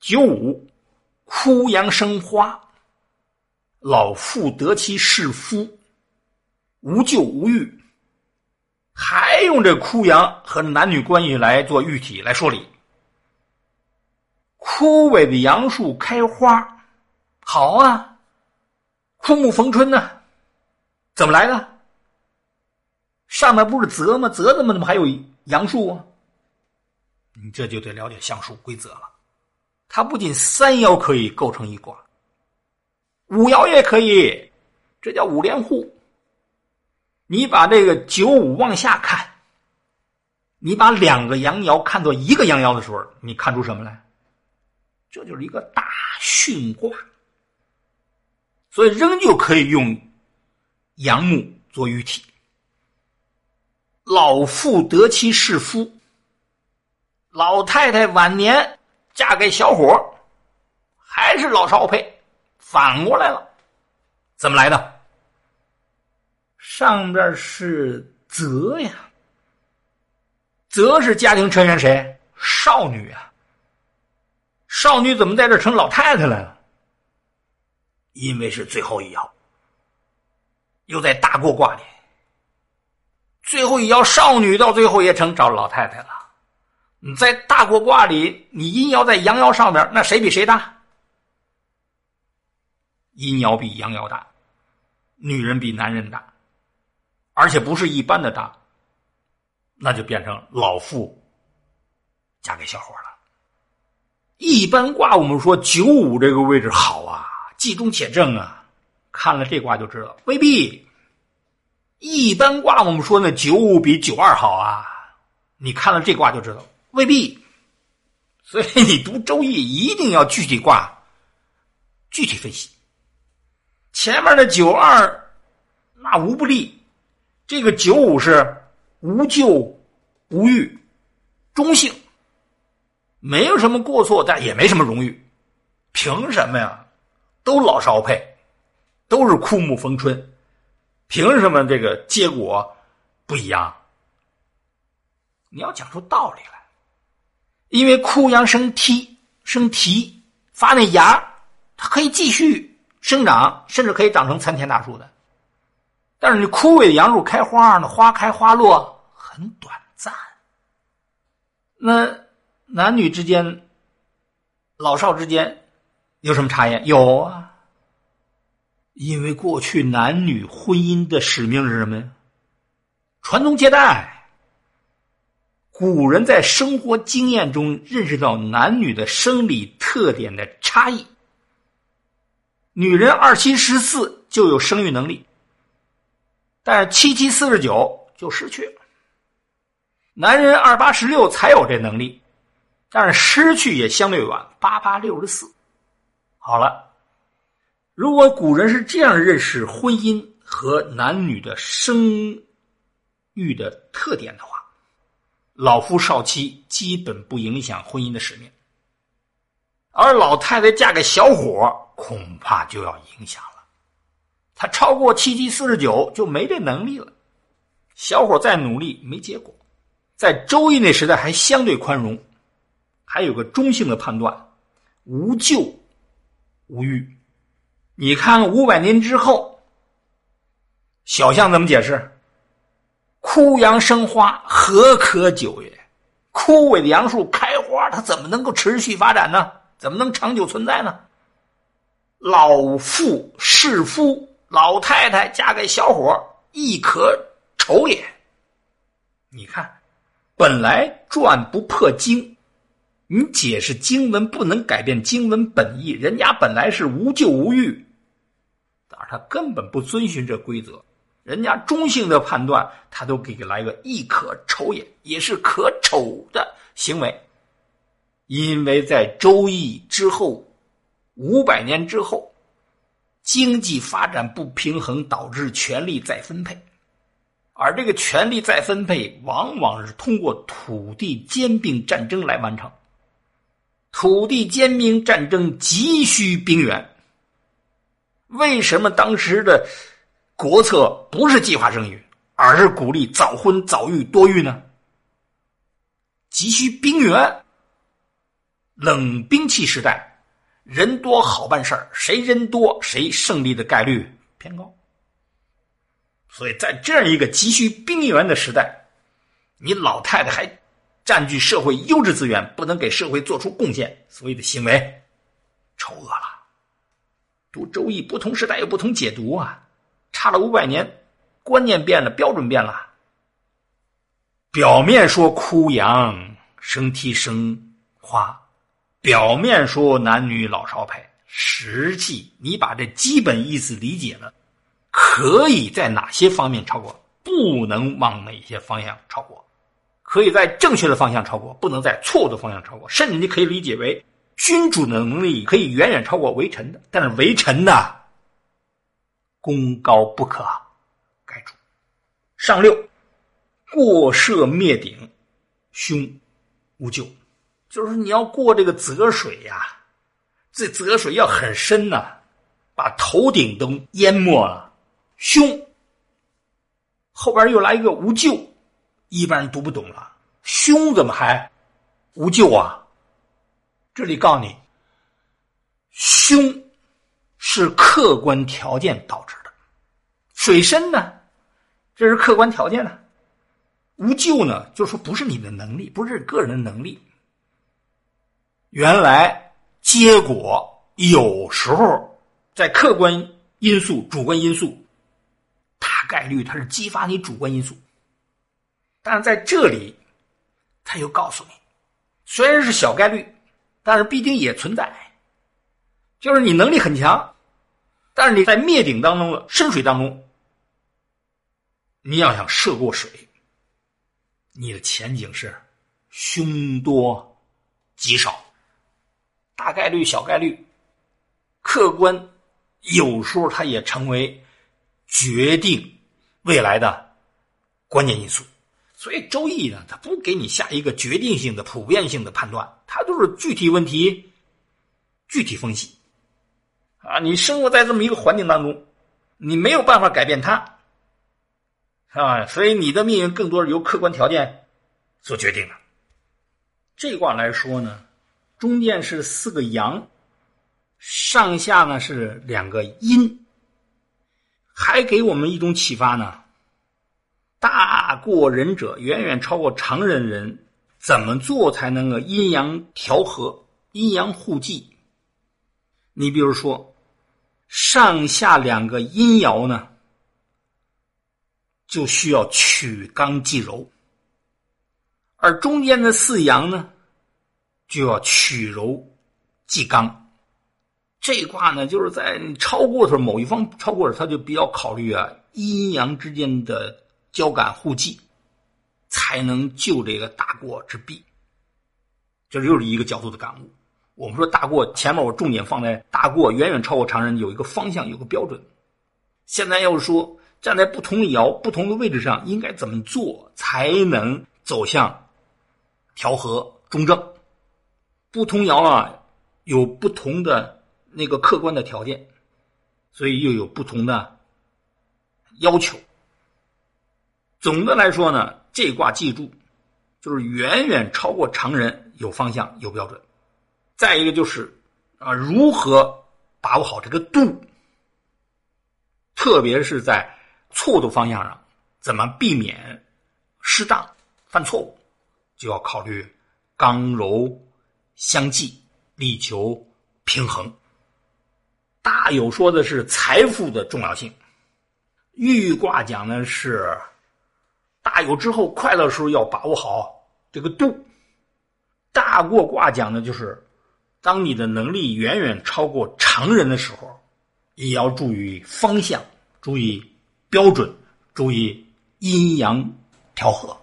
九五，枯杨生花，老妇得其是夫，无咎无欲。还用这枯杨和男女关系来做喻体来说理。枯萎的杨树开花，好啊，枯木逢春呢？怎么来的？上面不是泽吗？泽怎么怎么还有杨树啊？你这就得了解相术规则了。它不仅三爻可以构成一卦，五爻也可以，这叫五连户。你把这个九五往下看，你把两个阳爻看作一个阳爻的时候，你看出什么来？这就是一个大巽卦，所以仍旧可以用阳木做喻体。老妇得其是夫，老太太晚年。嫁给小伙还是老少配，反过来了，怎么来的？上边是泽呀，泽是家庭成员谁？少女啊，少女怎么在这成老太太来了？因为是最后一爻，又在大过卦里，最后一爻少女到最后也成找老太太了。你在大过卦里，你阴爻在阳爻上面，那谁比谁大？阴爻比阳爻大，女人比男人大，而且不是一般的大，那就变成老妇嫁给小伙了。一般卦我们说九五这个位置好啊，既中且正啊，看了这卦就知道未必。一般卦我们说那九五比九二好啊，你看了这卦就知道。未必，所以你读《周易》一定要具体卦，具体分析。前面的九二那无不利，这个九五是无咎无欲，中性，没有什么过错，但也没什么荣誉。凭什么呀？都老少配，都是枯木逢春，凭什么这个结果不一样？你要讲出道理来。因为枯杨生梯生蹄发那芽，它可以继续生长，甚至可以长成参天大树的。但是你枯萎的杨树开花呢，花开花落很短暂。那男女之间、老少之间有什么差异？有啊，因为过去男女婚姻的使命是什么呀？传宗接代。古人在生活经验中认识到男女的生理特点的差异。女人二七十四就有生育能力，但是七七四十九就失去了。男人二八十六才有这能力，但是失去也相对晚，八八六十四。好了，如果古人是这样认识婚姻和男女的生育的特点的话。老夫少妻基本不影响婚姻的使命，而老太太嫁给小伙恐怕就要影响了。他超过七七四十九就没这能力了。小伙再努力没结果，在周易那时代还相对宽容，还有个中性的判断，无咎无欲。你看五百年之后，小象怎么解释？枯杨生花，何可久也？枯萎的杨树开花，它怎么能够持续发展呢？怎么能长久存在呢？老妇侍夫，老太太嫁给小伙，亦可丑也。你看，本来传不破经，你解释经文不能改变经文本意。人家本来是无咎无欲，但是他根本不遵循这规则。人家中性的判断，他都给来个亦可丑也，也是可丑的行为。因为在周易之后五百年之后，经济发展不平衡，导致权力再分配，而这个权力再分配往往是通过土地兼并战争来完成。土地兼并战争急需兵源，为什么当时的？国策不是计划生育，而是鼓励早婚早育多育呢。急需兵源，冷兵器时代，人多好办事儿，谁人多谁胜利的概率偏高。所以在这样一个急需兵源的时代，你老太太还占据社会优质资源，不能给社会做出贡献，所谓的行为丑恶了。读《周易》，不同时代有不同解读啊，差了五百年，观念变了，标准变了。表面说枯杨生啼生花，表面说男女老少配，实际你把这基本意思理解了，可以在哪些方面超过？不能往哪些方向超过？可以在正确的方向超过，不能在错误的方向超过。甚至你可以理解为，君主的能力可以远远超过为臣的，但是为臣的功高不可盖主。上六。过涉灭顶，凶无咎，就是你要过这个泽水呀，这泽水要很深呐，把头顶都淹没了，凶。后边又来一个无咎，一般人读不懂了，凶怎么还无咎啊？这里告诉你，凶是客观条件导致的，水深呢，这是客观条件呢。无救呢，就说不是你的能力，不是个人的能力。原来结果有时候在客观因素、主观因素，大概率它是激发你主观因素。但是在这里，他又告诉你，虽然是小概率，但是必定也存在。就是你能力很强，但是你在灭顶当中的深水当中，你要想涉过水。你的前景是凶多吉少，大概率、小概率，客观有时候它也成为决定未来的关键因素。所以《周易》呢，它不给你下一个决定性的、普遍性的判断，它都是具体问题具体分析。啊，你生活在这么一个环境当中，你没有办法改变它。啊，所以你的命运更多是由客观条件所决定的。这卦来说呢，中间是四个阳，上下呢是两个阴，还给我们一种启发呢。大过人者，远远超过常人人，怎么做才能够阴阳调和、阴阳互济？你比如说，上下两个阴爻呢？就需要取刚济柔，而中间的四阳呢，就要取柔济刚。这卦呢，就是在超过的时候，某一方超过了，他就比较考虑啊，阴阳之间的交感互济，才能救这个大过之弊。这又是一个角度的感悟。我们说大过，前面我重点放在大过远远超过常人，有一个方向，有个标准。现在要是说。站在不同爻、不同的位置上，应该怎么做才能走向调和中正？不同爻啊，有不同的那个客观的条件，所以又有不同的要求。总的来说呢，这卦记住，就是远远超过常人，有方向、有标准。再一个就是啊，如何把握好这个度，特别是在。错误的方向上，怎么避免适当犯错误，就要考虑刚柔相济，力求平衡。大有说的是财富的重要性，玉卦讲的是大有之后快乐的时候要把握好这个度。大过卦讲的就是当你的能力远远超过常人的时候，也要注意方向，注意。标准，注意阴阳调和。